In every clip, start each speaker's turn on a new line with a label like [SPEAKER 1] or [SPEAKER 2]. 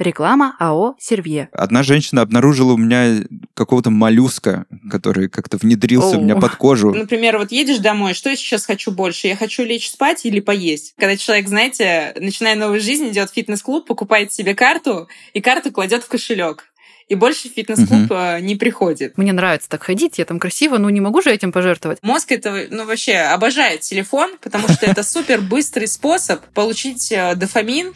[SPEAKER 1] Реклама АО «Сервье».
[SPEAKER 2] Одна женщина обнаружила у меня какого-то моллюска, который как-то внедрился у меня под кожу.
[SPEAKER 3] Например, вот едешь домой, что я сейчас хочу больше? Я хочу лечь спать или поесть? Когда человек, знаете, начиная новую жизнь, идет в фитнес-клуб, покупает себе карту и карту кладет в кошелек и больше в фитнес-клуб угу. не приходит.
[SPEAKER 1] Мне нравится так ходить, я там красиво, но не могу же этим пожертвовать.
[SPEAKER 3] Мозг это, ну, вообще обожает телефон, потому что это супер быстрый способ получить э, дофамин.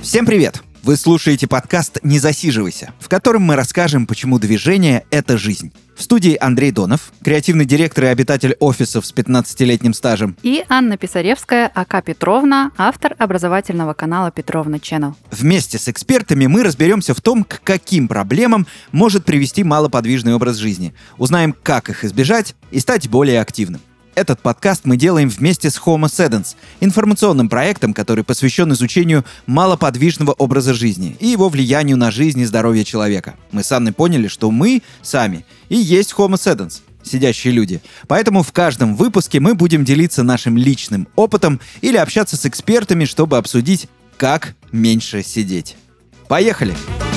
[SPEAKER 2] Всем привет! Вы слушаете подкаст «Не засиживайся», в котором мы расскажем, почему движение — это жизнь. В студии Андрей Донов, креативный директор и обитатель офисов с 15-летним стажем.
[SPEAKER 1] И Анна Писаревская, АК Петровна, автор образовательного канала Петровна Channel.
[SPEAKER 2] Вместе с экспертами мы разберемся в том, к каким проблемам может привести малоподвижный образ жизни. Узнаем, как их избежать и стать более активным. Этот подкаст мы делаем вместе с Homo Sedens, информационным проектом, который посвящен изучению малоподвижного образа жизни и его влиянию на жизнь и здоровье человека. Мы с Анной поняли, что мы сами и есть Homo Sedens, сидящие люди. Поэтому в каждом выпуске мы будем делиться нашим личным опытом или общаться с экспертами, чтобы обсудить, как меньше сидеть. Поехали! Поехали!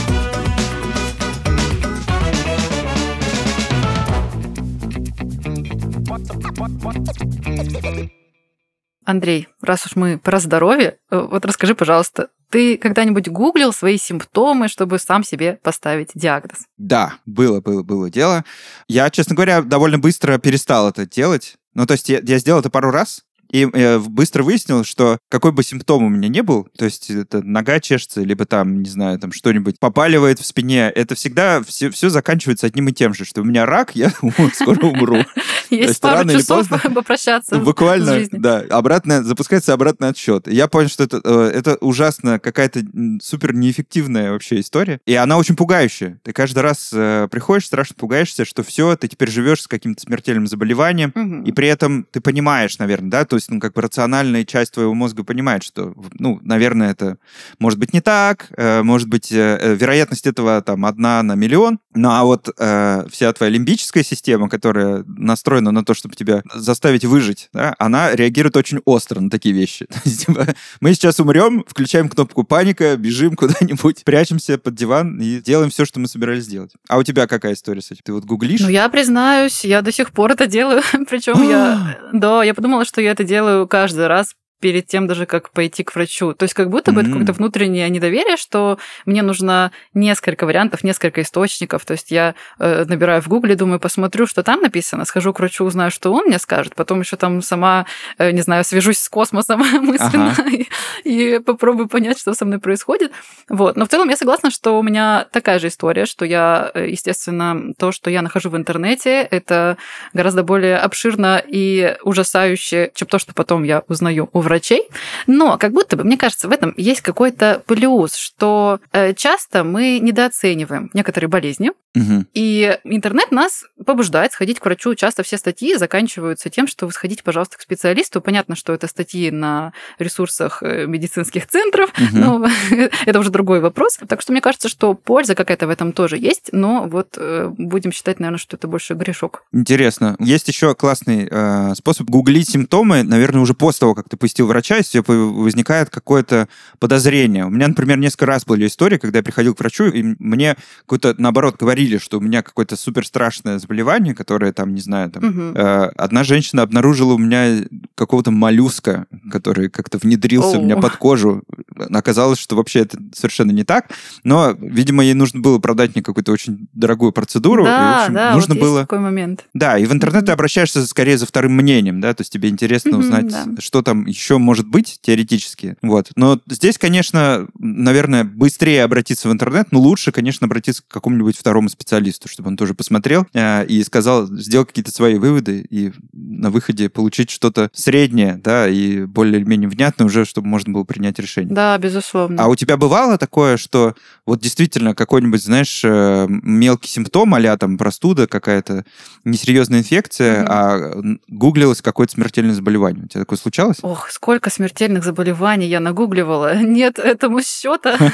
[SPEAKER 1] Андрей, раз уж мы про здоровье, э, вот расскажи, пожалуйста, ты когда-нибудь гуглил свои симптомы, чтобы сам себе поставить диагноз?
[SPEAKER 2] Да, было, было, было дело. Я, честно говоря, довольно быстро перестал это делать. Ну, то есть я, я сделал это пару раз, и э, быстро выяснил, что какой бы симптом у меня не был, то есть это нога чешется, либо там, не знаю, там что-нибудь попаливает в спине, это всегда все, все заканчивается одним и тем же, что у меня рак, я скоро умру.
[SPEAKER 1] Есть пару часов попрощаться
[SPEAKER 2] Буквально, да, обратно, запускается обратный отсчет. Я понял, что это, э, это ужасно какая-то супер неэффективная вообще история, и она очень пугающая. Ты каждый раз э, приходишь, страшно пугаешься, что все, ты теперь живешь с каким-то смертельным заболеванием, и при этом ты понимаешь, наверное, да, то есть, ну, как бы рациональная часть твоего мозга понимает, что, ну, наверное, это может быть не так, э, может быть, вероятность этого там одна на миллион, ну, а вот э, вся твоя лимбическая система, которая настроена на то, чтобы тебя заставить выжить, да, она реагирует очень остро на такие вещи. Типа, мы сейчас умрем, включаем кнопку паника, бежим куда-нибудь, прячемся под диван и делаем все, что мы собирались сделать. А у тебя какая история с этим? Ты вот гуглишь?
[SPEAKER 1] Ну, я признаюсь, я до сих пор это делаю. Причем я... Да, я подумала, что я это делаю каждый раз перед тем даже, как пойти к врачу. То есть как будто бы mm-hmm. это какое-то внутреннее недоверие, что мне нужно несколько вариантов, несколько источников. То есть я э, набираю в Гугле, думаю, посмотрю, что там написано, схожу к врачу, узнаю, что он мне скажет, потом еще там сама, э, не знаю, свяжусь с космосом мысленно ага. и, и попробую понять, что со мной происходит. Вот. Но в целом я согласна, что у меня такая же история, что я, э, естественно, то, что я нахожу в интернете, это гораздо более обширно и ужасающе, чем то, что потом я узнаю у врача врачей. Но как будто бы, мне кажется, в этом есть какой-то плюс, что э, часто мы недооцениваем некоторые болезни, Угу. И интернет нас побуждает сходить к врачу. Часто все статьи заканчиваются тем, что вы сходите, пожалуйста, к специалисту. Понятно, что это статьи на ресурсах э, медицинских центров, угу. но это уже другой вопрос. Так что мне кажется, что польза какая-то в этом тоже есть, но вот э, будем считать, наверное, что это больше грешок.
[SPEAKER 2] Интересно. Есть еще классный э, способ гуглить симптомы, наверное, уже после того, как ты посетил врача, если возникает какое-то подозрение. У меня, например, несколько раз были истории, когда я приходил к врачу, и мне какой-то, наоборот, говорили, что у меня какое-то супер страшное заболевание, которое там, не знаю, там... Угу. Э, одна женщина обнаружила у меня какого-то моллюска, который как-то внедрился Оу. у меня под кожу. Оказалось, что вообще это совершенно не так, но, видимо, ей нужно было продать мне какую-то очень дорогую процедуру.
[SPEAKER 1] Да,
[SPEAKER 2] и, в общем,
[SPEAKER 1] да,
[SPEAKER 2] нужно
[SPEAKER 1] вот
[SPEAKER 2] было...
[SPEAKER 1] такой момент.
[SPEAKER 2] Да, и в интернет ты обращаешься скорее за вторым мнением, да, то есть тебе интересно узнать, да. что там еще может быть теоретически. Вот. Но здесь, конечно, наверное, быстрее обратиться в интернет, но лучше, конечно, обратиться к какому-нибудь второму специалисту, чтобы он тоже посмотрел э, и сказал, сделал какие-то свои выводы и на выходе получить что-то среднее, да, и более-менее внятно уже, чтобы можно было принять решение.
[SPEAKER 1] Да, безусловно.
[SPEAKER 2] А у тебя бывало такое, что вот действительно какой-нибудь, знаешь, э, мелкий симптом, а там простуда какая-то, несерьезная инфекция, mm-hmm. а гуглилось какое-то смертельное заболевание. У тебя такое случалось?
[SPEAKER 1] Ох, сколько смертельных заболеваний я нагугливала. Нет этому счета.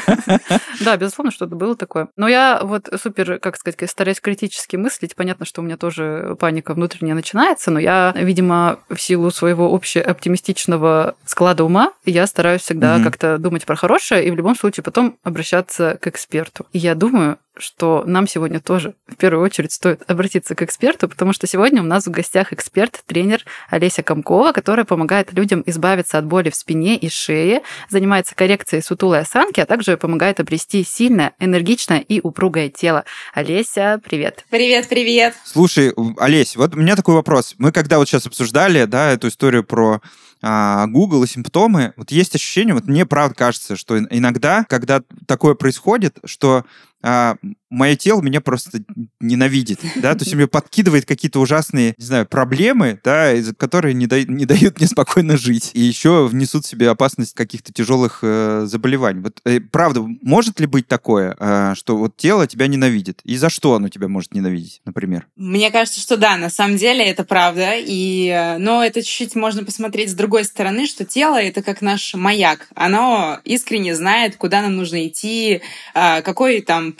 [SPEAKER 1] Да, безусловно, что-то было такое. Но я вот супер, как сказать, стараюсь критически мыслить. Понятно, что у меня тоже паника внутренняя начинается, но я, видимо, в силу своего общеоптимистичного склада ума, я стараюсь всегда как-то думать про хорошее и в любом случае потом обращаться к эксперту. И я думаю, что нам сегодня тоже в первую очередь стоит обратиться к эксперту, потому что сегодня у нас в гостях эксперт, тренер Олеся Комкова, которая помогает людям избавиться от боли в спине и шее, занимается коррекцией сутулой осанки, а также помогает обрести сильное, энергичное и упругое тело. Олеся, привет.
[SPEAKER 3] Привет, привет.
[SPEAKER 2] Слушай, Олесь, вот у меня такой вопрос. Мы когда вот сейчас обсуждали, да, эту историю про а, Google и симптомы, вот есть ощущение, вот мне правда кажется, что иногда, когда такое происходит, что а, мое тело меня просто ненавидит, да, то есть мне подкидывает какие-то ужасные, не знаю, проблемы, да, которые не, да, не дают мне спокойно жить, и еще внесут в себе опасность каких-то тяжелых э, заболеваний. Вот, э, правда, может ли быть такое, э, что вот тело тебя ненавидит? И за что оно тебя может ненавидеть, например?
[SPEAKER 3] Мне кажется, что да, на самом деле это правда, и, э, но это чуть-чуть можно посмотреть с другой стороны, что тело — это как наш маяк, оно искренне знает, куда нам нужно идти, э, какой там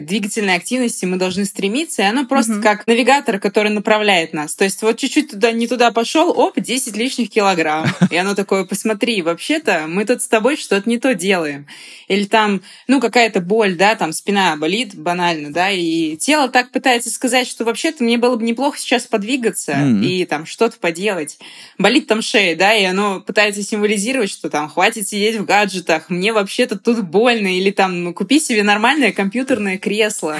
[SPEAKER 3] двигательной активности мы должны стремиться, и оно просто mm-hmm. как навигатор, который направляет нас. То есть вот чуть-чуть туда не туда пошел, оп, 10 лишних килограмм. И оно такое, посмотри, вообще-то мы тут с тобой что-то не то делаем. Или там, ну, какая-то боль, да, там спина болит банально, да, и тело так пытается сказать, что вообще-то мне было бы неплохо сейчас подвигаться mm-hmm. и там что-то поделать. Болит там шея, да, и оно пытается символизировать, что там хватит сидеть в гаджетах, мне вообще-то тут больно, или там ну, купи себе нормальное компьютерное кресло.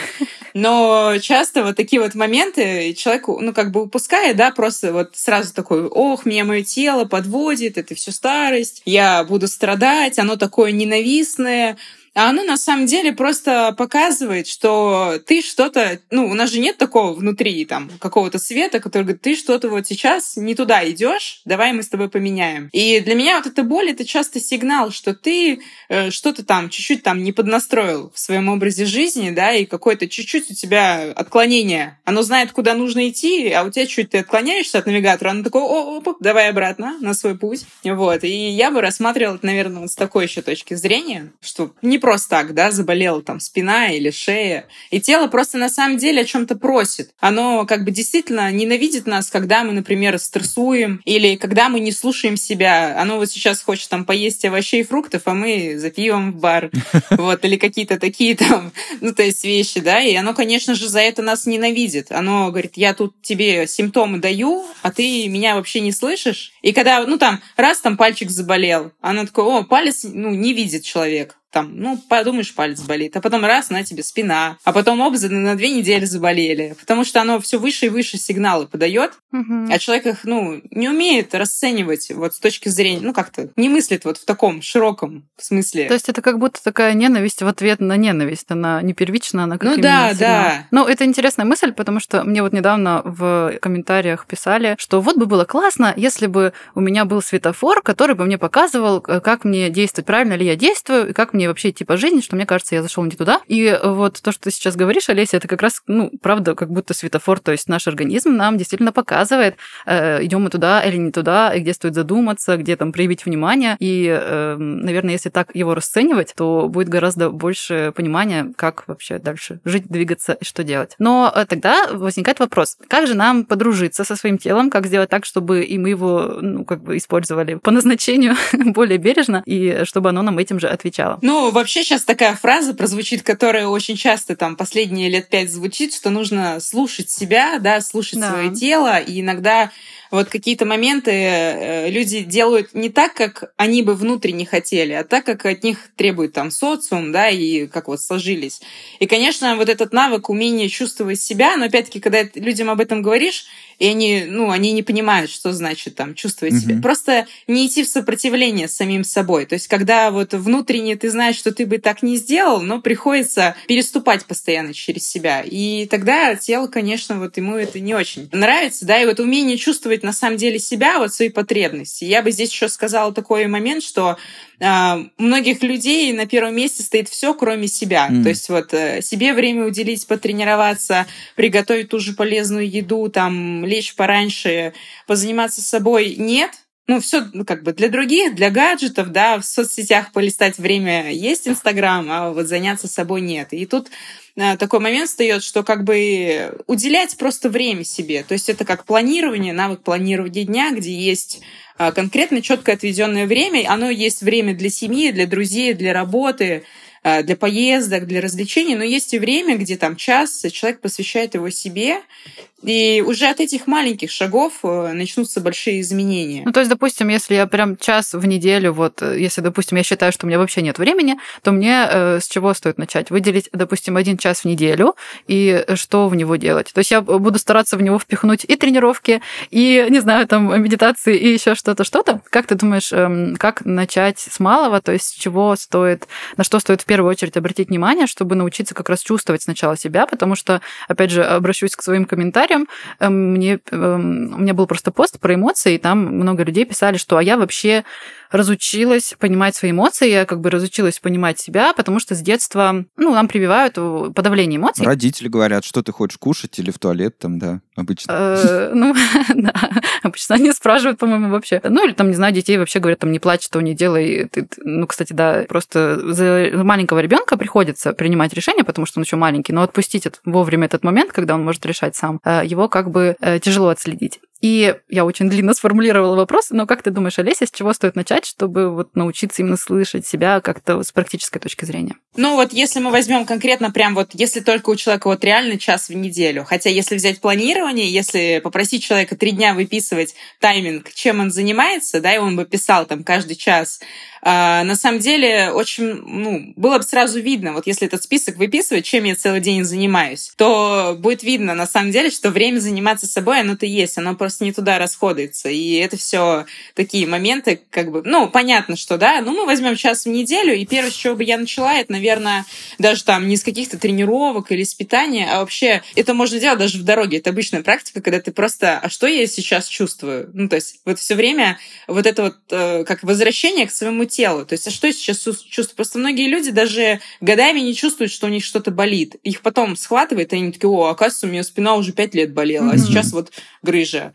[SPEAKER 3] Но часто вот такие вот моменты человек, ну, как бы упускает, да, просто вот сразу такой, ох, меня мое тело подводит, это все старость, я буду страдать, оно такое ненавистное, а оно на самом деле просто показывает, что ты что-то... Ну, у нас же нет такого внутри там какого-то света, который говорит, ты что-то вот сейчас не туда идешь, давай мы с тобой поменяем. И для меня вот эта боль — это часто сигнал, что ты э, что-то там чуть-чуть там не поднастроил в своем образе жизни, да, и какое-то чуть-чуть у тебя отклонение. Оно знает, куда нужно идти, а у тебя чуть ты отклоняешься от навигатора, оно такое, о, о, давай обратно на свой путь. Вот. И я бы рассматривала это, наверное, с такой еще точки зрения, что не просто так, да, заболела там спина или шея. И тело просто на самом деле о чем-то просит. Оно как бы действительно ненавидит нас, когда мы, например, стрессуем или когда мы не слушаем себя. Оно вот сейчас хочет там поесть овощей и фруктов, а мы за пивом в бар. Вот, или какие-то такие там, ну, то есть вещи, да, и оно, конечно же, за это нас ненавидит. Оно говорит, я тут тебе симптомы даю, а ты меня вообще не слышишь. И когда, ну, там, раз там пальчик заболел, оно такое, о, палец, ну, не видит человек там, ну, подумаешь, палец болит, а потом раз, на тебе спина, а потом оба на две недели заболели, потому что оно все выше и выше сигналы подает, угу. а человек их, ну, не умеет расценивать вот с точки зрения, ну, как-то не мыслит вот в таком широком смысле.
[SPEAKER 1] То есть это как будто такая ненависть в ответ на ненависть, она не первична, она как
[SPEAKER 3] Ну да, сигнал. да.
[SPEAKER 1] Ну, это интересная мысль, потому что мне вот недавно в комментариях писали, что вот бы было классно, если бы у меня был светофор, который бы мне показывал, э, как мне действовать, правильно ли я действую, и как мне вообще идти по жизни, что мне кажется, я зашел не туда. И вот то, что ты сейчас говоришь, Олеся, это как раз, ну, правда, как будто светофор, то есть наш организм нам действительно показывает, э, идем мы туда или не туда, и где стоит задуматься, где там проявить внимание. И, э, наверное, если так его расценивать, то будет гораздо больше понимания, как вообще дальше жить, двигаться и что делать. Но э, тогда возникает вопрос, как же нам подружиться со своим телом, как сделать так, чтобы и мы его, ну, как бы использовали по назначению более бережно, и чтобы оно нам этим же отвечало.
[SPEAKER 3] Ну, вообще сейчас такая фраза прозвучит, которая очень часто там последние лет пять звучит, что нужно слушать себя, да, слушать да. свое тело, и иногда вот какие-то моменты э, люди делают не так, как они бы внутренне хотели, а так, как от них требует там социум, да, и как вот сложились. И, конечно, вот этот навык, умение чувствовать себя, но опять-таки, когда людям об этом говоришь, и они, ну, они не понимают, что значит там чувствовать mm-hmm. себя. Просто не идти в сопротивление с самим собой. То есть, когда вот внутренне ты знаешь, что ты бы так не сделал, но приходится переступать постоянно через себя. И тогда тело, конечно, вот ему это не очень нравится, да, и вот умение чувствовать на самом деле себя, вот свои потребности. Я бы здесь еще сказала такой момент, что а, у многих людей на первом месте стоит все, кроме себя. Mm. То есть вот э, себе время уделить, потренироваться, приготовить ту же полезную еду, там, лечь пораньше, позаниматься собой нет. Ну, все ну, как бы для других, для гаджетов, да, в соцсетях полистать время есть Инстаграм, а вот заняться собой нет. И тут э, такой момент встает, что как бы уделять просто время себе. То есть это как планирование, навык планирования дня, где есть а, конкретно четко отведенное время. Оно есть время для семьи, для друзей, для работы, для поездок, для развлечений, но есть и время, где там час человек посвящает его себе, и уже от этих маленьких шагов э, начнутся большие изменения.
[SPEAKER 1] Ну, то есть, допустим, если я прям час в неделю, вот, э, если, допустим, я считаю, что у меня вообще нет времени, то мне э, с чего стоит начать? Выделить, допустим, один час в неделю, и что в него делать? То есть я буду стараться в него впихнуть и тренировки, и, не знаю, там, медитации, и еще что-то, что-то. Как ты думаешь, э, как начать с малого? То есть, с чего стоит, на что стоит первую очередь обратить внимание, чтобы научиться как раз чувствовать сначала себя, потому что, опять же, обращусь к своим комментариям, эм, мне, эм, у меня был просто пост про эмоции, и там много людей писали, что а я вообще разучилась понимать свои эмоции, я как бы разучилась понимать себя, потому что с детства, ну, нам прививают подавление эмоций.
[SPEAKER 2] Родители говорят, что ты хочешь кушать или в туалет там, да, обычно.
[SPEAKER 1] Э, ну, да, обычно они спрашивают, по-моему, вообще. Ну, или там, не знаю, детей вообще говорят, там, не плачь, что не делай. Ну, кстати, да, просто за маленького ребенка приходится принимать решение, потому что он еще маленький, но отпустить вовремя этот момент, когда он может решать сам, э, его как бы э, тяжело отследить. И я очень длинно сформулировала вопрос, но как ты думаешь, Олеся, с чего стоит начать, чтобы вот научиться именно слышать себя как-то с практической точки зрения?
[SPEAKER 3] Ну вот если мы возьмем конкретно прям вот, если только у человека вот реально час в неделю, хотя если взять планирование, если попросить человека три дня выписывать тайминг, чем он занимается, да, и он бы писал там каждый час, а, на самом деле очень, ну, было бы сразу видно, вот если этот список выписывать, чем я целый день занимаюсь, то будет видно на самом деле, что время заниматься собой, оно-то есть, оно не туда расходуется. И это все такие моменты, как бы, ну, понятно, что, да, ну, мы возьмем час в неделю, и первое, с чего бы я начала, это, наверное, даже там не с каких-то тренировок или с питания, а вообще это можно делать даже в дороге. Это обычная практика, когда ты просто, а что я сейчас чувствую? Ну, то есть вот все время вот это вот э, как возвращение к своему телу. То есть, а что я сейчас чувствую? Просто многие люди даже годами не чувствуют, что у них что-то болит. Их потом схватывает, и они такие, о, оказывается, у меня спина уже пять лет болела, mm-hmm. а сейчас вот грыжа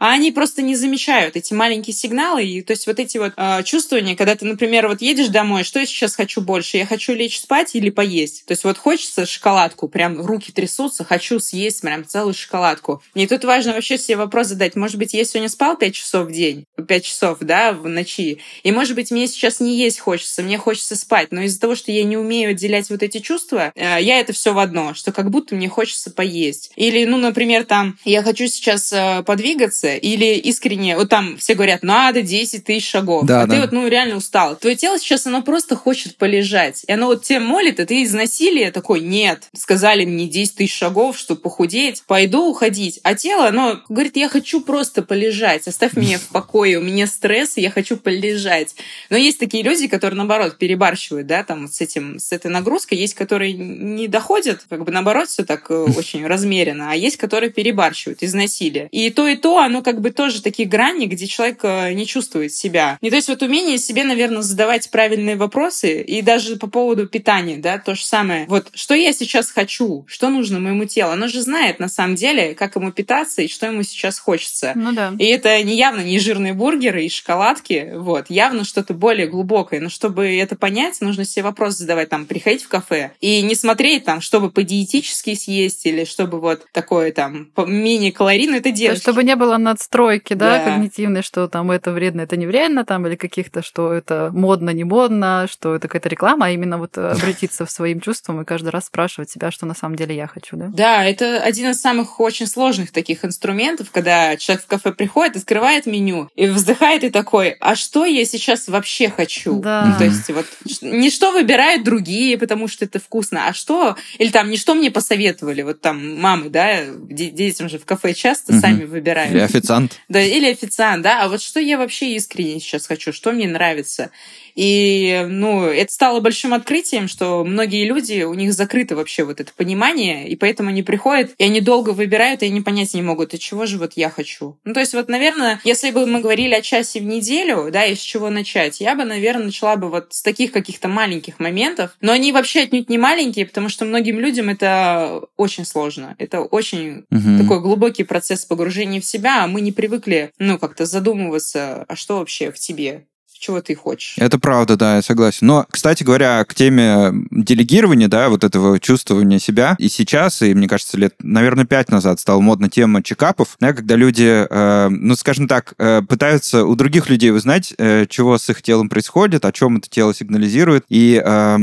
[SPEAKER 3] а они просто не замечают эти маленькие сигналы. И, то есть вот эти вот э, чувствования, когда ты, например, вот едешь домой, что я сейчас хочу больше? Я хочу лечь спать или поесть? То есть вот хочется шоколадку, прям руки трясутся, хочу съесть прям целую шоколадку. И тут важно вообще себе вопрос задать. Может быть, я сегодня спал 5 часов в день, 5 часов, да, в ночи. И, может быть, мне сейчас не есть хочется, мне хочется спать. Но из-за того, что я не умею отделять вот эти чувства, э, я это все в одно, что как будто мне хочется поесть. Или, ну, например, там, я хочу сейчас э, подвигаться, или искренне, вот там все говорят, надо 10 тысяч шагов, да, а да. ты вот, ну, реально устал. Твое тело сейчас, оно просто хочет полежать. И оно вот тебе молит, а ты из насилия такой, нет, сказали мне 10 тысяч шагов, чтобы похудеть, пойду уходить. А тело, оно говорит, я хочу просто полежать, оставь меня в покое, у меня стресс, я хочу полежать. Но есть такие люди, которые, наоборот, перебарщивают, да, там, с этим, с этой нагрузкой, есть, которые не доходят, как бы, наоборот, все так э, очень размеренно, а есть, которые перебарщивают из насилия. И то, и то, оно как бы тоже такие грани, где человек э, не чувствует себя. И то есть вот умение себе, наверное, задавать правильные вопросы, и даже по поводу питания, да, то же самое. Вот что я сейчас хочу, что нужно моему телу, оно же знает на самом деле, как ему питаться и что ему сейчас хочется.
[SPEAKER 1] Ну да.
[SPEAKER 3] И это не явно не жирные бургеры и шоколадки, вот, явно что-то более глубокое. Но чтобы это понять, нужно себе вопрос задавать, там, приходить в кафе и не смотреть там, чтобы по диетически съесть или чтобы вот такое там менее калорийное это делать.
[SPEAKER 1] Чтобы не было на надстройки, да, да, когнитивные, что там это вредно, это не вредно, там, или каких-то, что это модно, не модно, что это какая-то реклама, а именно вот обратиться в своим чувствам и каждый раз спрашивать себя, что на самом деле я хочу, да?
[SPEAKER 3] Да, это один из самых очень сложных таких инструментов, когда человек в кафе приходит, открывает меню и вздыхает и такой, а что я сейчас вообще хочу?
[SPEAKER 1] Да.
[SPEAKER 3] Ну, то есть вот не что выбирают другие, потому что это вкусно, а что, или там не что мне посоветовали, вот там мамы, да, детям же в кафе часто угу. сами выбирают.
[SPEAKER 2] Или официант.
[SPEAKER 3] Да, или официант, да, а вот что я вообще искренне сейчас хочу, что мне нравится. И, ну, это стало большим открытием, что многие люди, у них закрыто вообще вот это понимание, и поэтому они приходят, и они долго выбирают, и они понять не могут, и чего же вот я хочу. Ну, то есть вот, наверное, если бы мы говорили о часе в неделю, да, и с чего начать, я бы, наверное, начала бы вот с таких каких-то маленьких моментов, но они вообще отнюдь не маленькие, потому что многим людям это очень сложно. Это очень угу. такой глубокий процесс погружения в себя, а мы не привыкли, ну, как-то задумываться, а что вообще в тебе, чего ты хочешь.
[SPEAKER 2] Это правда, да, я согласен. Но, кстати говоря, к теме делегирования, да, вот этого чувствования себя, и сейчас, и, мне кажется, лет, наверное, пять назад стала модна тема чекапов, да, когда люди, э, ну, скажем так, э, пытаются у других людей узнать, э, чего с их телом происходит, о чем это тело сигнализирует, и э,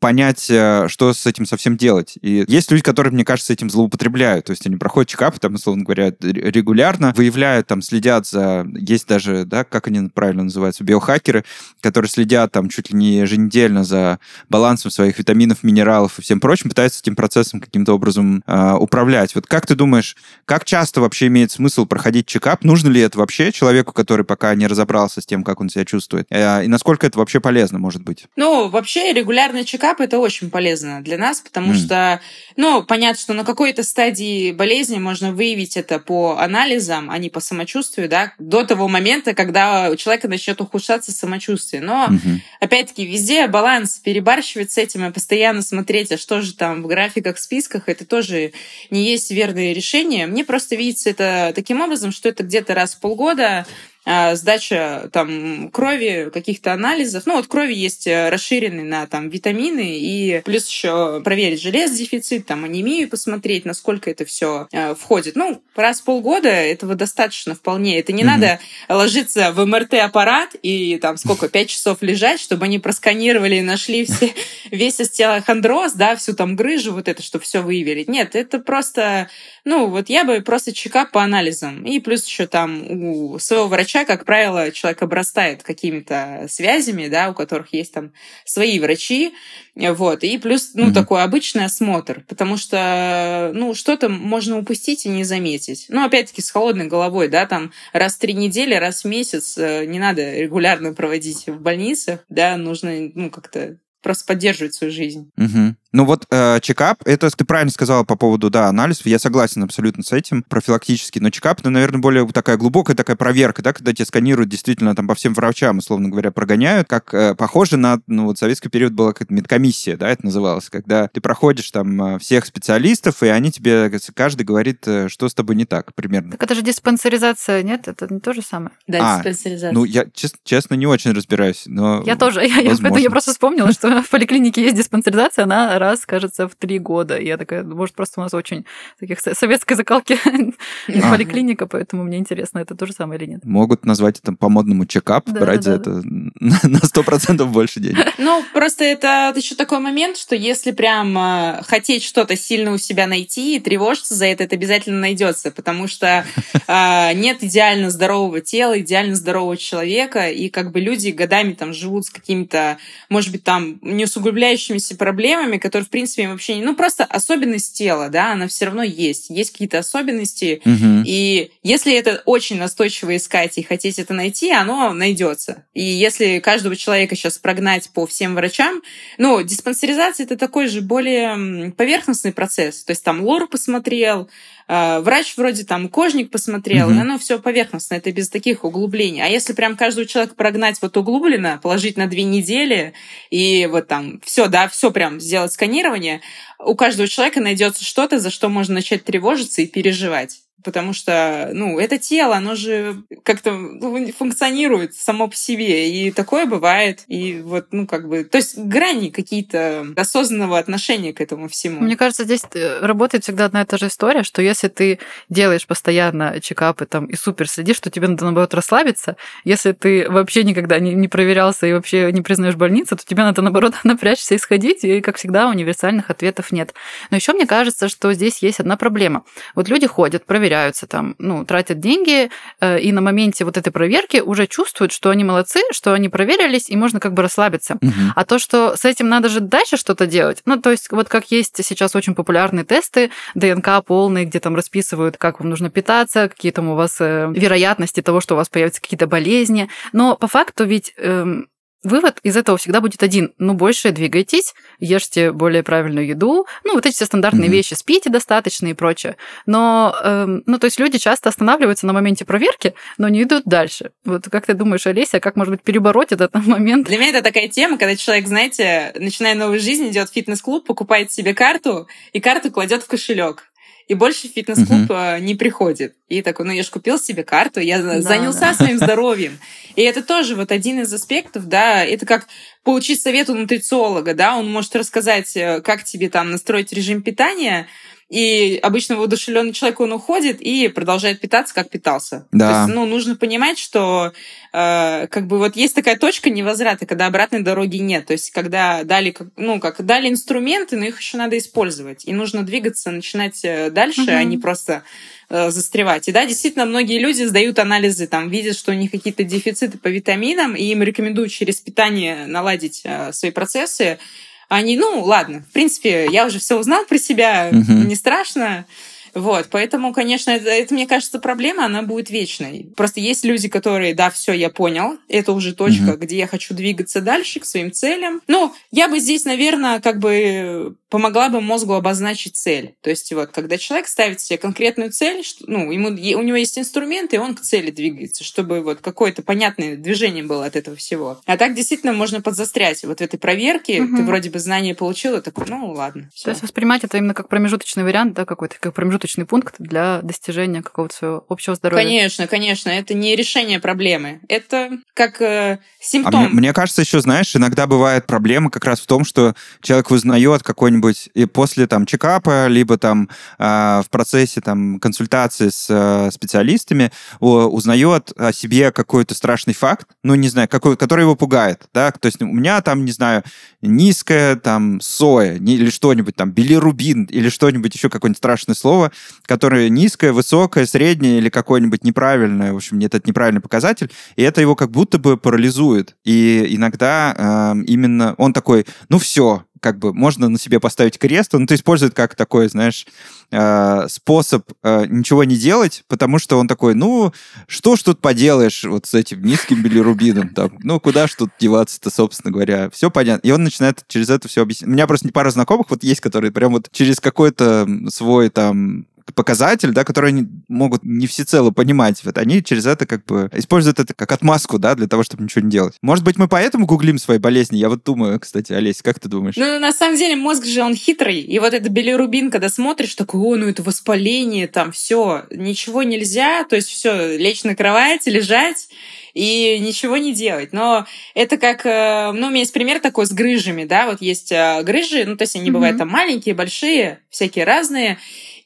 [SPEAKER 2] понять, что с этим совсем делать. И есть люди, которые, мне кажется, этим злоупотребляют. То есть они проходят чекапы, там, условно говоря, регулярно, выявляют, там, следят за... Есть даже, да, как они правильно называются, биохакеры, которые следят там чуть ли не еженедельно за балансом своих витаминов, минералов и всем прочим, пытаются этим процессом каким-то образом э, управлять. Вот как ты думаешь, как часто вообще имеет смысл проходить чекап? Нужно ли это вообще человеку, который пока не разобрался с тем, как он себя чувствует? Э, и насколько это вообще полезно, может быть?
[SPEAKER 3] Ну, вообще регулярный чекап чекап это очень полезно для нас, потому mm. что, ну, понятно, что на какой-то стадии болезни можно выявить это по анализам, а не по самочувствию, да, до того момента, когда у человека начнет ухудшаться самочувствие. Но, mm-hmm. опять-таки, везде баланс перебарщивать с этим и постоянно смотреть, а что же там в графиках, списках, это тоже не есть верное решение. Мне просто видится это таким образом, что это где-то раз в полгода сдача там крови, каких-то анализов. Ну, вот крови есть э, расширенный на там витамины и плюс еще проверить желез дефицит, там анемию посмотреть, насколько это все э, входит. Ну, раз в полгода этого достаточно вполне. Это не mm-hmm. надо ложиться в МРТ-аппарат и там сколько, пять часов лежать, чтобы они просканировали и нашли все, весь остеохондроз, да, всю там грыжу, вот это, чтобы все выявили. Нет, это просто, ну, вот я бы просто чекап по анализам. И плюс еще там у своего врача как правило, человек обрастает какими-то связями, да, у которых есть там свои врачи, вот, и плюс, ну, mm-hmm. такой обычный осмотр, потому что, ну, что-то можно упустить и не заметить. Ну, опять-таки, с холодной головой, да, там раз в три недели, раз в месяц э, не надо регулярно проводить в больницах, да, нужно, ну, как-то просто поддерживать свою жизнь.
[SPEAKER 2] Угу. Ну вот э, чекап, это ты правильно сказала по поводу, да, анализов, я согласен абсолютно с этим, профилактический, но чекап, ну, наверное, более такая глубокая такая проверка, да, когда тебя сканируют действительно там по всем врачам, условно говоря, прогоняют, как э, похоже на, ну, вот советский период была какая-то медкомиссия, да, это называлось, когда ты проходишь там э, всех специалистов, и они тебе, каждый говорит, э, что с тобой не так, примерно.
[SPEAKER 1] Так это же диспансеризация, нет? Это не то же самое?
[SPEAKER 3] Да, а, диспансеризация.
[SPEAKER 2] Ну, я, чест, честно, не очень разбираюсь, но...
[SPEAKER 1] Я тоже, я, я, я просто вспомнила, что в поликлинике есть диспансеризация, она раз, кажется, в три года. Я такая, может, просто у нас очень таких советской закалки поликлиника, поэтому мне интересно, это то же самое или нет.
[SPEAKER 2] Могут назвать это по-модному чекап, брать за это на сто процентов больше денег.
[SPEAKER 3] Ну, просто это еще такой момент, что если прям э, хотеть что-то сильно у себя найти и тревожиться за это, это обязательно найдется, потому что э, нет идеально здорового тела, идеально здорового человека, и как бы люди годами там живут с какими-то, может быть, там неусугубляющимися проблемами, которые, в принципе, вообще не... Ну, просто особенность тела, да, она все равно есть. Есть какие-то особенности, угу. и если это очень настойчиво искать и хотеть это найти, оно найдется. И если каждого человека сейчас прогнать по всем врачам, ну, диспансеризация это такой же более поверхностный процесс. То есть там лор посмотрел, врач вроде там кожник посмотрел, угу. и оно все поверхностно, это без таких углублений. А если прям каждого человека прогнать вот углубленно, положить на две недели и вот там все, да, все прям сделать сканирование, у каждого человека найдется что-то, за что можно начать тревожиться и переживать. Потому что, ну, это тело, оно же как-то ну, функционирует само по себе, и такое бывает, и вот, ну, как бы, то есть грани какие-то осознанного отношения к этому всему.
[SPEAKER 1] Мне кажется, здесь э, работает всегда одна и та же история, что если ты делаешь постоянно чекапы там и супер следишь, то тебе надо, наоборот, расслабиться. Если ты вообще никогда не, не проверялся и вообще не признаешь больницу, то тебе надо, наоборот, напрячься и сходить, и, как всегда, универсальных ответов нет. Но еще мне кажется, что здесь есть одна проблема. Вот люди ходят, проверяются там, ну, тратят деньги, э, и на моменте вот этой проверки уже чувствуют, что они молодцы, что они проверились, и можно как бы расслабиться. Угу. А то, что с этим надо же дальше что-то делать, ну, то есть вот как есть сейчас очень популярные тесты, ДНК полные, где там расписывают, как вам нужно питаться, какие там у вас э, вероятности того, что у вас появятся какие-то болезни. Но по факту ведь эм, Вывод из этого всегда будет один. Ну, больше двигайтесь, ешьте более правильную еду. Ну, вот эти все стандартные mm-hmm. вещи, спите достаточно и прочее. Но, эм, ну, то есть люди часто останавливаются на моменте проверки, но не идут дальше. Вот как ты думаешь, Олеся, как, может быть, перебороть этот момент?
[SPEAKER 3] Для меня это такая тема, когда человек, знаете, начиная новую жизнь, идет в фитнес-клуб, покупает себе карту и карту кладет в кошелек и больше в фитнес-клуб uh-huh. не приходит. И такой, ну я же купил себе карту, я да, занялся да. своим здоровьем. И это тоже вот один из аспектов, да, это как получить совет у нутрициолога, да, он может рассказать, э, как тебе там настроить режим питания, и обычно воодушевленный человек, он уходит и продолжает питаться, как питался. Да. То есть, ну, нужно понимать, что э, как бы вот есть такая точка невозврата, когда обратной дороги нет. То есть, когда дали, ну, как дали инструменты, но их еще надо использовать. И нужно двигаться, начинать э, дальше, угу. а не просто э, застревать. И да, действительно, многие люди сдают анализы, там, видят, что у них какие-то дефициты по витаминам, и им рекомендуют через питание наладить э, свои процессы. Они, ну, ладно, в принципе, я уже все узнал про себя, угу. не страшно. Вот, поэтому, конечно, это, это, мне кажется, проблема, она будет вечной. Просто есть люди, которые, да, все, я понял, это уже точка, mm-hmm. где я хочу двигаться дальше к своим целям. Ну, я бы здесь, наверное, как бы помогла бы мозгу обозначить цель. То есть вот, когда человек ставит себе конкретную цель, что, ну, ему, у него есть инструменты, и он к цели двигается, чтобы вот какое-то понятное движение было от этого всего. А так действительно можно подзастрять вот в этой проверке. Mm-hmm. Ты вроде бы знание получил, и такой, ну, ладно.
[SPEAKER 1] Всё. То есть воспринимать это именно как промежуточный вариант, да, какой-то, как промежуточный пункт для достижения какого-то своего общего здоровья.
[SPEAKER 3] Конечно, конечно, это не решение проблемы, это как э, симптом.
[SPEAKER 2] А мне, мне кажется, еще, знаешь, иногда бывает проблема как раз в том, что человек вызнает какой-нибудь и после там чекапа, либо там э, в процессе там консультации с э, специалистами узнает о себе какой-то страшный факт, ну не знаю, какой, который его пугает, да, то есть у меня там, не знаю, низкая там соя или что-нибудь там, билирубин или что-нибудь еще какое-нибудь страшное слово, которое низкое, высокое, среднее или какое-нибудь неправильное, в общем, этот неправильный показатель, и это его как будто бы парализует. И иногда э, именно он такой, ну все, как бы можно на себе поставить крест, он это использует как такой, знаешь, э, способ э, ничего не делать, потому что он такой, ну, что ж тут поделаешь вот с этим низким билирубином, там, ну, куда ж тут деваться-то, собственно говоря, все понятно. И он начинает через это все объяснять. У меня просто пара знакомых вот есть, которые прям вот через какой-то свой там показатель, да, который они могут не всецело понимать. Вот они через это как бы используют это как отмазку, да, для того, чтобы ничего не делать. Может быть, мы поэтому гуглим свои болезни? Я вот думаю, кстати, Олесь, как ты думаешь?
[SPEAKER 3] Ну, на самом деле, мозг же, он хитрый. И вот это билирубин, когда смотришь, такой, о, ну это воспаление, там все, ничего нельзя, то есть все, лечь на кровати, лежать, и ничего не делать. Но это как, э, ну, у меня есть пример такой с грыжами, да, вот есть э, грыжи, ну, то есть они mm-hmm. бывают там маленькие, большие, всякие разные,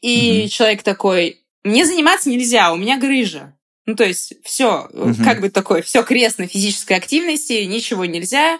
[SPEAKER 3] и угу. человек такой, мне заниматься нельзя, у меня грыжа. Ну, то есть, все, угу. как бы такое, все крест на физической активности, ничего нельзя.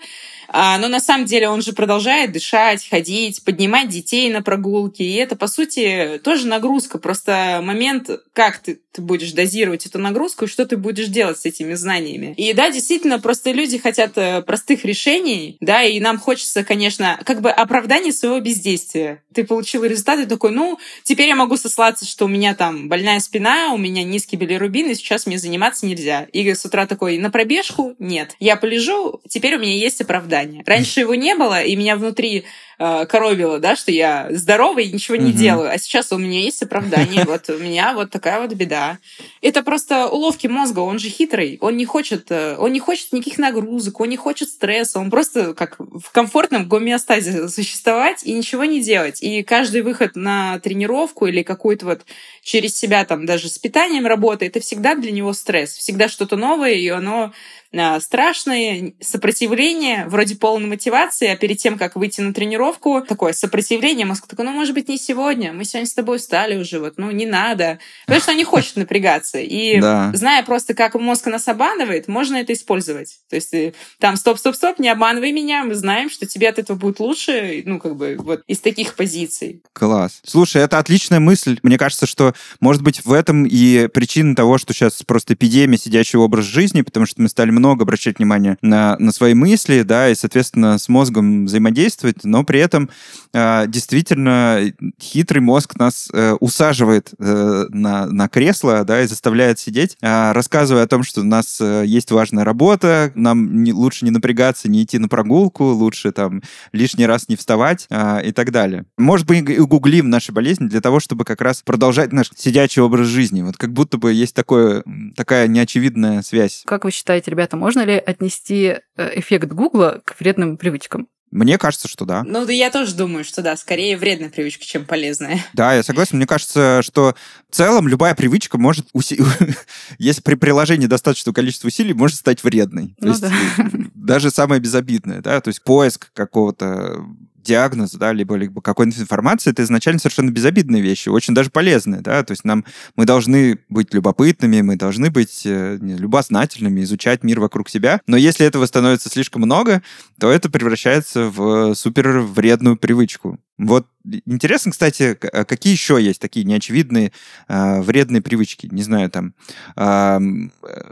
[SPEAKER 3] А, но на самом деле он же продолжает дышать, ходить, поднимать детей на прогулки. И это, по сути, тоже нагрузка. Просто момент, как ты, ты будешь дозировать эту нагрузку и что ты будешь делать с этими знаниями. И да, действительно, просто люди хотят э, простых решений, да, и нам хочется, конечно, как бы оправдание своего бездействия. Ты получил результат и такой, ну, теперь я могу сослаться, что у меня там больная спина, у меня низкий билирубин, и сейчас мне заниматься нельзя. И с утра такой, на пробежку? Нет. Я полежу, теперь у меня есть оправдание. Раньше его не было, и меня внутри э, коробило, да, что я здоровый и ничего не делаю, а сейчас у меня есть оправдание, вот у меня вот такая вот беда. Это просто уловки мозга, он же хитрый, он не хочет, э, он не хочет никаких нагрузок, он не хочет стресса, он просто как в комфортном гомеостазе существовать и ничего не делать. И каждый выход на тренировку или какую-то вот через себя там даже с питанием работы, это всегда для него стресс, всегда что-то новое, и оно а, страшное сопротивление, вроде полной мотивации, а перед тем, как выйти на тренировку, такое сопротивление, мозг такой, ну, может быть, не сегодня, мы сегодня с тобой устали уже, вот, ну, не надо. Потому что они хочет напрягаться. И да. зная просто, как мозг нас обманывает, можно это использовать. То есть э, там, стоп-стоп-стоп, не обманывай меня, мы знаем, что тебе от этого будет лучше, ну, как бы, вот, из таких позиций.
[SPEAKER 2] Класс. Слушай, это отличная мысль. Мне кажется, что, может быть, в этом и причина того, что сейчас просто эпидемия сидячего образа жизни, потому что мы стали много обращать внимание на, на свои мысли, да, и, соответственно, с мозгом взаимодействовать, но при этом э, действительно хитрый мозг нас э, усаживает э, на, на кресло, да, и заставляет сидеть, э, рассказывая о том, что у нас э, есть важная работа, нам не, лучше не напрягаться, не идти на прогулку, лучше там лишний раз не вставать э, и так далее. Может быть, и гуглим наши болезни для того, чтобы как раз продолжать наш сидячий образ жизни. Вот как будто бы есть такое, такая неочевидная связь.
[SPEAKER 1] Как вы считаете, ребята, можно ли отнести э, эффект Гугла к вредным привычкам?
[SPEAKER 2] Мне кажется, что да.
[SPEAKER 3] Ну, да я тоже думаю, что да, скорее вредная привычка, чем полезная.
[SPEAKER 2] Да, я согласен. Мне кажется, что в целом любая привычка может, уси... если при приложении достаточного количества усилий, может стать вредной. Ну, То да. есть, даже самое безобидное, да, то есть поиск какого-то диагноз, да, либо, либо какой-нибудь информации, это изначально совершенно безобидные вещи, очень даже полезные, да, то есть нам, мы должны быть любопытными, мы должны быть э, любознательными, изучать мир вокруг себя, но если этого становится слишком много, то это превращается в супер вредную привычку. Вот интересно, кстати, а какие еще есть такие неочевидные э, вредные привычки? Не знаю, там э,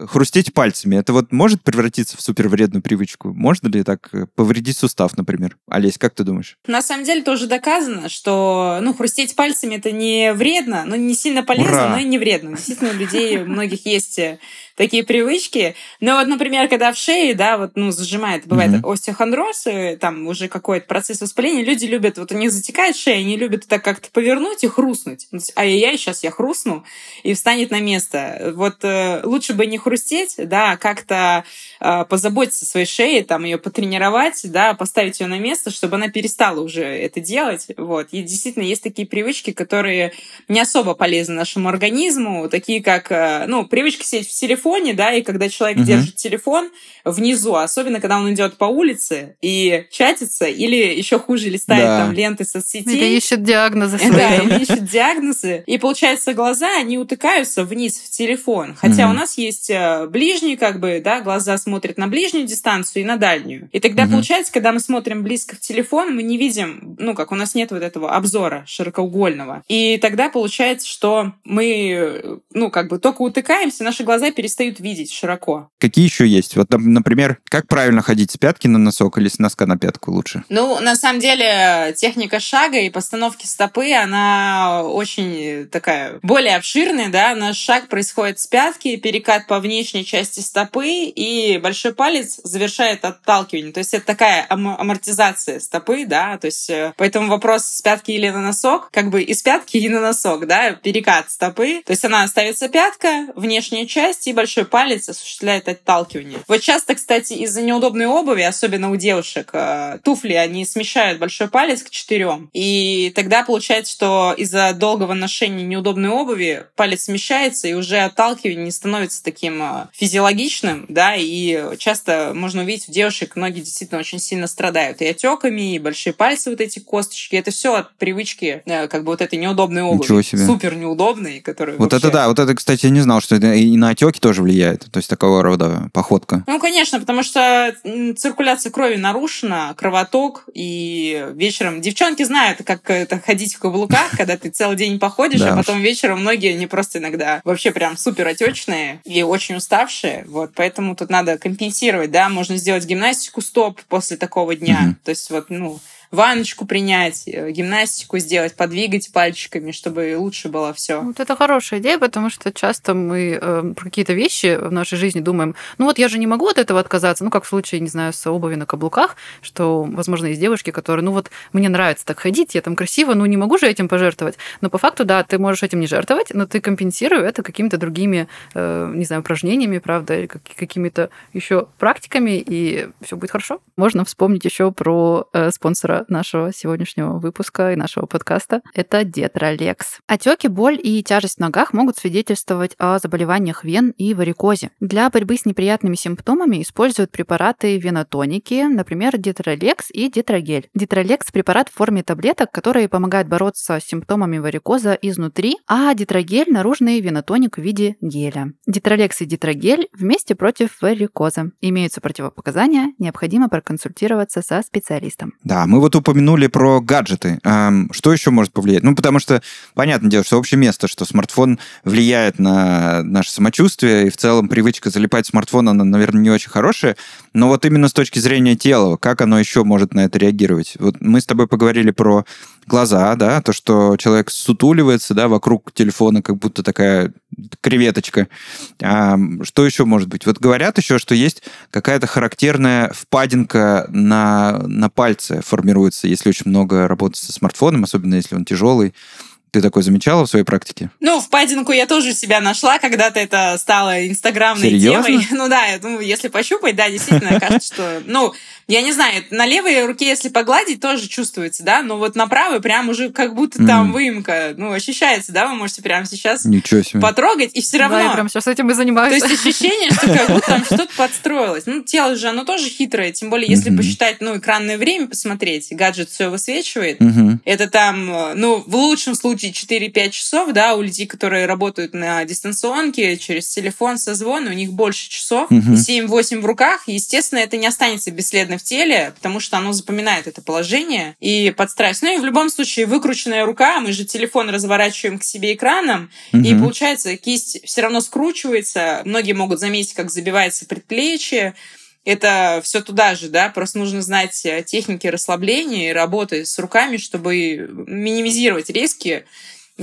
[SPEAKER 2] хрустеть пальцами. Это вот может превратиться в супер вредную привычку? Можно ли так э, повредить сустав, например? Олесь, как ты думаешь?
[SPEAKER 3] На самом деле тоже доказано, что ну хрустеть пальцами это не вредно, но не сильно полезно, Ура! но и не вредно. Действительно, у людей у многих есть э, такие привычки. Но вот, например, когда в шее, да, вот, ну, зажимает, бывает mm-hmm. остеохондроз, там уже какой-то процесс воспаления, люди любят, вот у них затекает шея, они любят так как-то повернуть и хрустнуть. Ай-яй-яй, сейчас я хрустну, и встанет на место. Вот э, лучше бы не хрустеть, да, а как-то э, позаботиться о своей шее, там, ее потренировать, да, поставить ее на место, чтобы она перестала уже это делать. Вот. И действительно есть такие привычки, которые не особо полезны нашему организму, такие как, э, ну, привычка сидеть в телефоне, телефоне, да, и когда человек угу. держит телефон внизу, особенно когда он идет по улице и чатится, или еще хуже листает да. там ленты соцсетей.
[SPEAKER 1] Или ищет диагнозы.
[SPEAKER 3] Да, или ищет диагнозы. И получается, глаза, они утыкаются вниз в телефон. Хотя у нас есть э, ближние, как бы, да, глаза смотрят на ближнюю дистанцию и на дальнюю. И тогда получается, когда мы смотрим близко в телефон, мы не видим, ну, как у нас нет вот этого обзора широкоугольного. И тогда получается, что мы, ну, как бы только утыкаемся, наши глаза перестают перестают видеть широко.
[SPEAKER 2] Какие еще есть? Вот, например, как правильно ходить с пятки на носок или с носка на пятку лучше?
[SPEAKER 3] Ну, на самом деле, техника шага и постановки стопы, она очень такая более обширная, да. Наш шаг происходит с пятки, перекат по внешней части стопы, и большой палец завершает отталкивание. То есть это такая ам- амортизация стопы, да. То есть э, поэтому вопрос с пятки или на носок, как бы из пятки и на носок, да, перекат стопы. То есть она ставится пятка, внешняя часть и большой палец осуществляет отталкивание. Вот часто, кстати, из-за неудобной обуви, особенно у девушек, э, туфли, они смещают большой палец к четырем. И тогда получается, что из-за долгого ношения неудобной обуви палец смещается, и уже отталкивание не становится таким э, физиологичным, да, и часто можно увидеть у девушек, ноги действительно очень сильно страдают и отеками, и большие пальцы, вот эти косточки. Это все от привычки, э, как бы вот этой неудобной обуви. Ничего себе. Супер неудобной, которая
[SPEAKER 2] Вот вообще... это да, вот это, кстати, я не знал, что это и на отеки тоже влияет? То есть такого рода походка?
[SPEAKER 3] Ну, конечно, потому что циркуляция крови нарушена, кровоток, и вечером... Девчонки знают, как это ходить в каблуках, когда ты целый день походишь, а потом вечером многие, не просто иногда вообще прям супер отечные и очень уставшие. Вот, поэтому тут надо компенсировать, да, можно сделать гимнастику стоп после такого дня. То есть вот, ну, ванночку принять, э, гимнастику сделать, подвигать пальчиками, чтобы лучше было все.
[SPEAKER 1] Вот это хорошая идея, потому что часто мы э, про какие-то вещи в нашей жизни думаем, ну вот я же не могу от этого отказаться, ну как в случае, не знаю, с обуви на каблуках, что, возможно, есть девушки, которые, ну вот мне нравится так ходить, я там красиво, ну не могу же этим пожертвовать. Но по факту, да, ты можешь этим не жертвовать, но ты компенсируешь это какими-то другими, э, не знаю, упражнениями, правда, или какими-то еще практиками, и все будет хорошо. Можно вспомнить еще про э, спонсора нашего сегодняшнего выпуска и нашего подкаста. Это Детролекс. Отеки, боль и тяжесть в ногах могут свидетельствовать о заболеваниях вен и варикозе. Для борьбы с неприятными симптомами используют препараты венотоники, например, Детролекс и Детрогель. Детролекс – препарат в форме таблеток, которые помогают бороться с симптомами варикоза изнутри, а Детрогель – наружный венотоник в виде геля. Детролекс и Детрогель вместе против варикоза. Имеются противопоказания, необходимо проконсультироваться со специалистом.
[SPEAKER 2] Да, мы вот упомянули про гаджеты. Что еще может повлиять? Ну, потому что, понятное дело, что общее место, что смартфон влияет на наше самочувствие, и в целом привычка залипать в смартфон, она, наверное, не очень хорошая, но вот именно с точки зрения тела, как оно еще может на это реагировать? Вот мы с тобой поговорили про глаза, да, то, что человек сутуливается, да, вокруг телефона, как будто такая креветочка. А, что еще может быть? Вот говорят еще, что есть какая-то характерная впадинка на, на пальце формируется, если очень много работать со смартфоном, особенно если он тяжелый. Ты такое замечала в своей практике?
[SPEAKER 3] Ну, впадинку я тоже себя нашла, когда-то это стало инстаграмной
[SPEAKER 2] Серьезно?
[SPEAKER 3] темой. Ну да, ну, если пощупать, да, действительно, кажется, что... Ну, я не знаю, на левой руке, если погладить, тоже чувствуется, да, но вот на правой прям уже как будто mm. там выемка, ну, ощущается, да, вы можете прямо сейчас
[SPEAKER 2] Ничего себе.
[SPEAKER 3] потрогать, и все равно...
[SPEAKER 1] Да, я прям сейчас этим и занимаюсь.
[SPEAKER 3] То есть ощущение, что как будто там что-то подстроилось. Ну, тело же, оно тоже хитрое, тем более, если mm-hmm. посчитать, ну, экранное время посмотреть, гаджет все высвечивает,
[SPEAKER 2] mm-hmm.
[SPEAKER 3] это там, ну, в лучшем случае 4-5 часов, да, у людей, которые работают на дистанционке, через телефон, созвон, у них больше часов, mm-hmm. 7-8 в руках, естественно, это не останется бесследно в теле, потому что оно запоминает это положение и подстраивается. Ну и в любом случае выкрученная рука, мы же телефон разворачиваем к себе экраном, угу. и получается кисть все равно скручивается. Многие могут заметить, как забивается предплечье. Это все туда же, да, просто нужно знать техники расслабления и работы с руками, чтобы минимизировать риски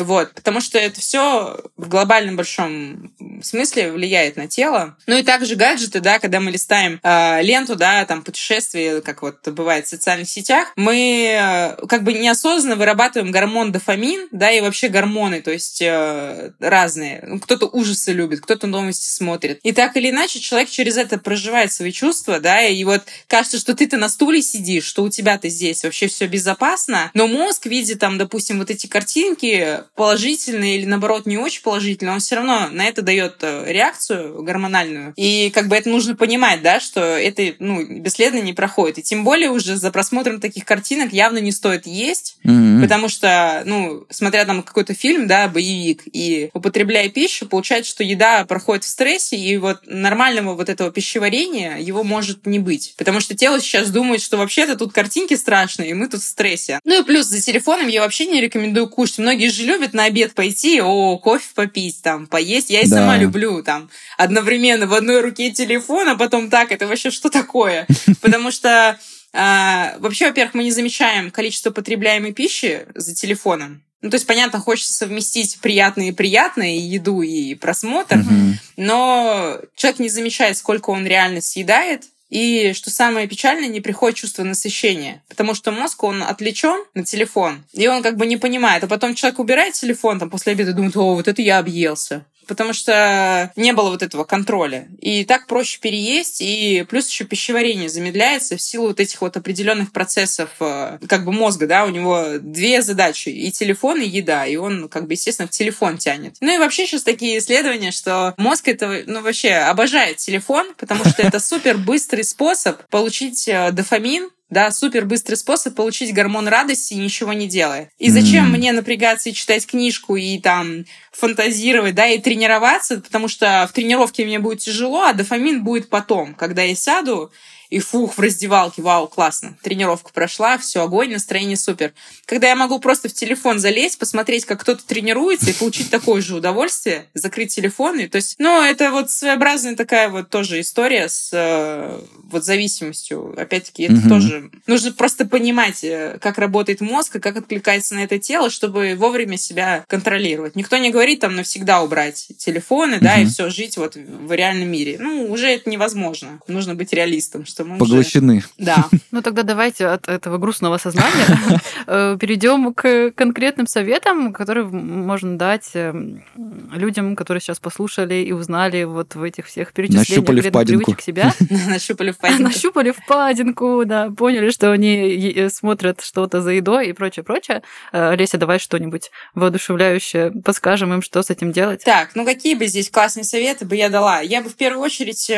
[SPEAKER 3] вот, потому что это все в глобальном большом смысле влияет на тело. Ну и также гаджеты, да, когда мы листаем э, ленту, да, там путешествия, как вот бывает в социальных сетях, мы э, как бы неосознанно вырабатываем гормон дофамин, да, и вообще гормоны, то есть э, разные. Ну, кто-то ужасы любит, кто-то новости смотрит. И так или иначе человек через это проживает свои чувства, да, и вот кажется, что ты-то на стуле сидишь, что у тебя-то здесь вообще все безопасно, но мозг видит там, допустим, вот эти картинки, положительный или наоборот не очень положительный, он все равно на это дает э, реакцию гормональную. И как бы это нужно понимать, да, что это ну, бесследно не проходит. И тем более уже за просмотром таких картинок явно не стоит есть, mm-hmm. потому что, ну, смотря там какой-то фильм, да, боевик, и употребляя пищу, получается, что еда проходит в стрессе, и вот нормального вот этого пищеварения его может не быть. Потому что тело сейчас думает, что вообще-то тут картинки страшные, и мы тут в стрессе. Ну и плюс за телефоном я вообще не рекомендую кушать. Многие же любят на обед пойти, о, кофе попить, там, поесть. Я и да. сама люблю, там, одновременно в одной руке телефон, а потом так, это вообще что такое? Потому что а, вообще, во-первых, мы не замечаем количество потребляемой пищи за телефоном. Ну, то есть, понятно, хочется совместить приятное и приятное, и еду, и просмотр, mm-hmm. но человек не замечает, сколько он реально съедает, и что самое печальное, не приходит чувство насыщения, потому что мозг, он отвлечен на телефон, и он как бы не понимает. А потом человек убирает телефон там после обеда и думает, о, вот это я объелся потому что не было вот этого контроля. И так проще переесть, и плюс еще пищеварение замедляется в силу вот этих вот определенных процессов э, как бы мозга, да, у него две задачи, и телефон, и еда, и он как бы, естественно, в телефон тянет. Ну и вообще сейчас такие исследования, что мозг это, ну вообще обожает телефон, потому что это супер быстрый способ получить э, дофамин, да, супер быстрый способ получить гормон радости, ничего не делая. И зачем mm-hmm. мне напрягаться и читать книжку и там фантазировать, да, и тренироваться, потому что в тренировке мне будет тяжело, а дофамин будет потом, когда я сяду и фух, в раздевалке, вау, классно. Тренировка прошла, все, огонь, настроение супер. Когда я могу просто в телефон залезть, посмотреть, как кто-то тренируется, и получить такое же удовольствие, закрыть телефон. И, то есть, ну, это вот своеобразная такая вот тоже история с э, вот зависимостью. Опять-таки, это угу. тоже... Нужно просто понимать, э, как работает мозг и как откликается на это тело, чтобы вовремя себя контролировать. Никто не говорит там навсегда убрать телефоны, угу. да, и все, жить вот в реальном мире. Ну, уже это невозможно. Нужно быть реалистом, что мы
[SPEAKER 2] Поглощены.
[SPEAKER 3] Уже... Да.
[SPEAKER 1] Ну, тогда давайте от этого грустного сознания э, перейдем к конкретным советам, которые можно дать эм, людям, которые сейчас послушали и узнали вот в этих всех перечислениях привычек себя.
[SPEAKER 3] Нащупали впадинку.
[SPEAKER 1] Нащупали впадинку, да, поняли, что они э, смотрят что-то за едой и прочее, прочее. Э, Леся, давай что-нибудь воодушевляющее подскажем им, что с этим делать.
[SPEAKER 3] Так, ну какие бы здесь классные советы бы я дала? Я бы в первую очередь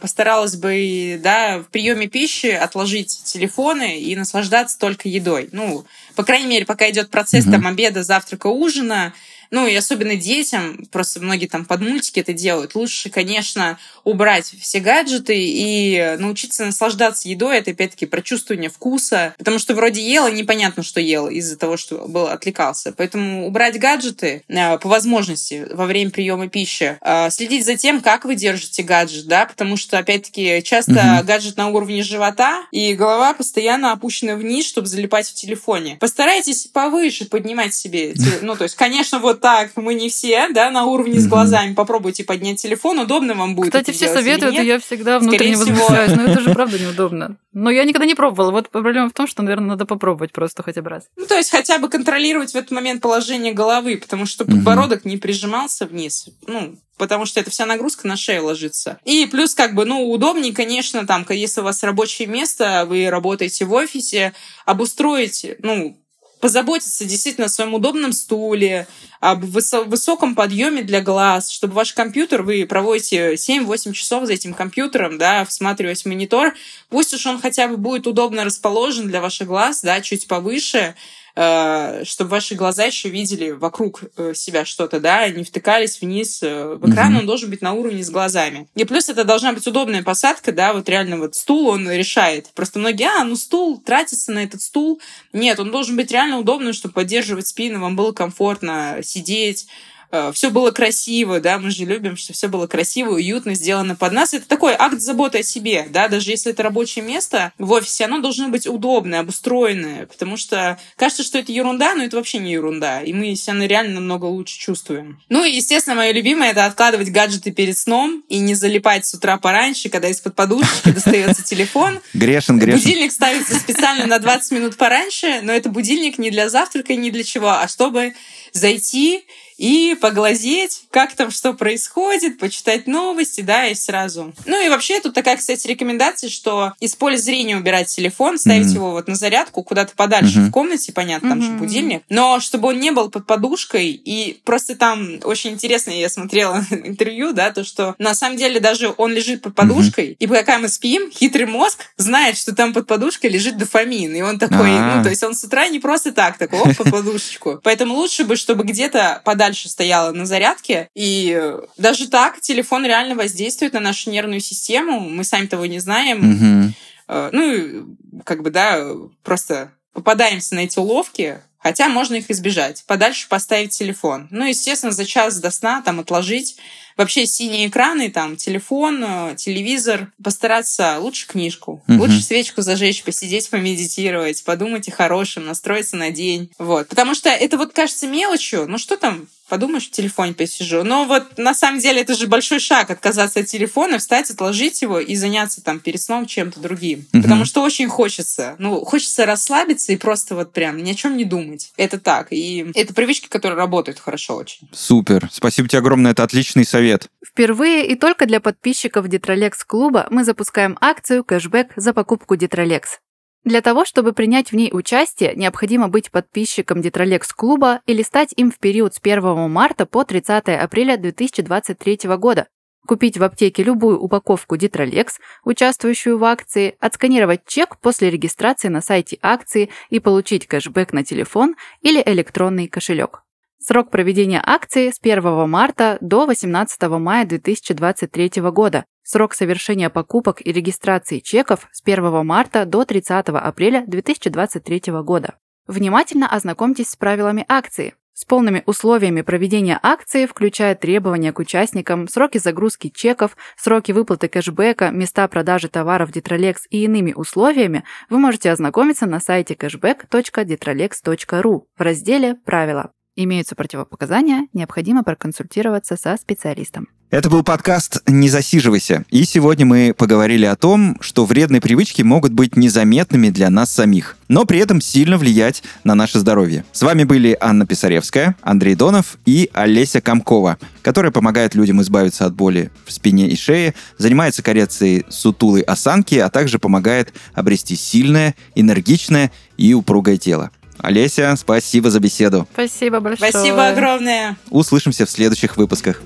[SPEAKER 3] постаралась бы, да, в приеме пищи отложить телефоны и наслаждаться только едой. Ну, по крайней мере, пока идет процесс mm-hmm. там обеда, завтрака, ужина, ну и особенно детям, просто многие там под мультики это делают, лучше, конечно, убрать все гаджеты и научиться наслаждаться едой. Это, опять-таки, про чувствование вкуса. Потому что вроде ела, непонятно, что ел из-за того, что был отвлекался. Поэтому убрать гаджеты э, по возможности во время приема пищи. Э, следить за тем, как вы держите гаджет, да, потому что, опять-таки, часто угу. гаджет на уровне живота, и голова постоянно опущена вниз, чтобы залипать в телефоне. Постарайтесь повыше поднимать себе. Ну, то есть, конечно, вот так мы не все, да, на уровне с глазами. Попробуйте поднять телефон, удобно вам будет.
[SPEAKER 1] Кстати, все советуют, и я всегда внутренне возмущаюсь. Но это же правда неудобно. Но я никогда не пробовала. Вот проблема в том, что, наверное, надо попробовать просто хотя бы раз.
[SPEAKER 3] Ну, то есть хотя бы контролировать в этот момент положение головы, потому что подбородок не прижимался вниз. Ну, потому что это вся нагрузка на шею ложится. И плюс, как бы, ну, удобнее, конечно, там, если у вас рабочее место, вы работаете в офисе, обустроить, ну, позаботиться действительно о своем удобном стуле, об высоком подъеме для глаз, чтобы ваш компьютер, вы проводите 7-8 часов за этим компьютером, да, всматриваясь в монитор, пусть уж он хотя бы будет удобно расположен для ваших глаз, да, чуть повыше, чтобы ваши глаза еще видели вокруг э, себя что-то, да, не втыкались вниз э, в экран, mm-hmm. он должен быть на уровне с глазами. И плюс это должна быть удобная посадка, да, вот реально вот стул он решает. Просто многие, а, ну стул, тратится на этот стул. Нет, он должен быть реально удобным, чтобы поддерживать спину, вам было комфортно сидеть, Э, все было красиво, да, мы же любим, что все было красиво, уютно, сделано под нас. Это такой акт заботы о себе, да, даже если это рабочее место в офисе, оно должно быть удобное, обустроенное, потому что кажется, что это ерунда, но это вообще не ерунда, и мы себя реально намного лучше чувствуем. Ну и, естественно, мое любимое — это откладывать гаджеты перед сном и не залипать с утра пораньше, когда из-под подушечки достается телефон.
[SPEAKER 2] Грешен, грешен.
[SPEAKER 3] Будильник ставится специально на 20 минут пораньше, но это будильник не для завтрака, ни для чего, а чтобы зайти и поглазеть, как там что происходит, почитать новости, да, и сразу. Ну и вообще тут такая, кстати, рекомендация, что из поля зрения убирать телефон, ставить mm-hmm. его вот на зарядку куда-то подальше mm-hmm. в комнате, понятно, там mm-hmm. же будильник, но чтобы он не был под подушкой, и просто там очень интересно, я смотрела интервью, да, то, что на самом деле даже он лежит под подушкой, mm-hmm. и пока мы спим, хитрый мозг знает, что там под подушкой лежит дофамин, и он такой, А-а-а. ну, то есть он с утра не просто так, такой, оп, под подушечку. Поэтому лучше бы, чтобы где-то подальше дальше стояла на зарядке. И даже так телефон реально воздействует на нашу нервную систему. Мы сами того не знаем.
[SPEAKER 2] Угу.
[SPEAKER 3] Ну, как бы, да, просто попадаемся на эти уловки, хотя можно их избежать. Подальше поставить телефон. Ну, естественно, за час до сна там отложить Вообще синие экраны, там, телефон, э, телевизор. Постараться лучше книжку. Угу. Лучше свечку зажечь, посидеть, помедитировать, подумать о хорошем, настроиться на день. Вот. Потому что это вот кажется мелочью. Ну что там, подумаешь, в телефоне посижу. Но вот на самом деле это же большой шаг отказаться от телефона, встать, отложить его и заняться там перед сном чем-то другим. Угу. Потому что очень хочется. Ну, хочется расслабиться и просто вот прям ни о чем не думать. Это так. И это привычки, которые работают хорошо очень.
[SPEAKER 2] Супер. Спасибо тебе огромное. Это отличный совет совет.
[SPEAKER 1] Впервые и только для подписчиков Детролекс клуба мы запускаем акцию кэшбэк за покупку Детролекс. Для того, чтобы принять в ней участие, необходимо быть подписчиком Детролекс клуба или стать им в период с 1 марта по 30 апреля 2023 года, купить в аптеке любую упаковку Детролекс, участвующую в акции, отсканировать чек после регистрации на сайте акции и получить кэшбэк на телефон или электронный кошелек. Срок проведения акции с 1 марта до 18 мая 2023 года. Срок совершения покупок и регистрации чеков с 1 марта до 30 апреля 2023 года. Внимательно ознакомьтесь с правилами акции. С полными условиями проведения акции, включая требования к участникам, сроки загрузки чеков, сроки выплаты кэшбэка, места продажи товаров Detrolex и иными условиями, вы можете ознакомиться на сайте cashback.detrolex.ru в разделе «Правила». Имеются противопоказания, необходимо проконсультироваться со специалистом.
[SPEAKER 2] Это был подкаст «Не засиживайся». И сегодня мы поговорили о том, что вредные привычки могут быть незаметными для нас самих, но при этом сильно влиять на наше здоровье. С вами были Анна Писаревская, Андрей Донов и Олеся Комкова, которая помогает людям избавиться от боли в спине и шее, занимается коррекцией сутулой осанки, а также помогает обрести сильное, энергичное и упругое тело. Олеся, спасибо за беседу.
[SPEAKER 1] Спасибо большое.
[SPEAKER 3] Спасибо огромное.
[SPEAKER 2] Услышимся в следующих выпусках.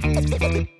[SPEAKER 2] Thank you.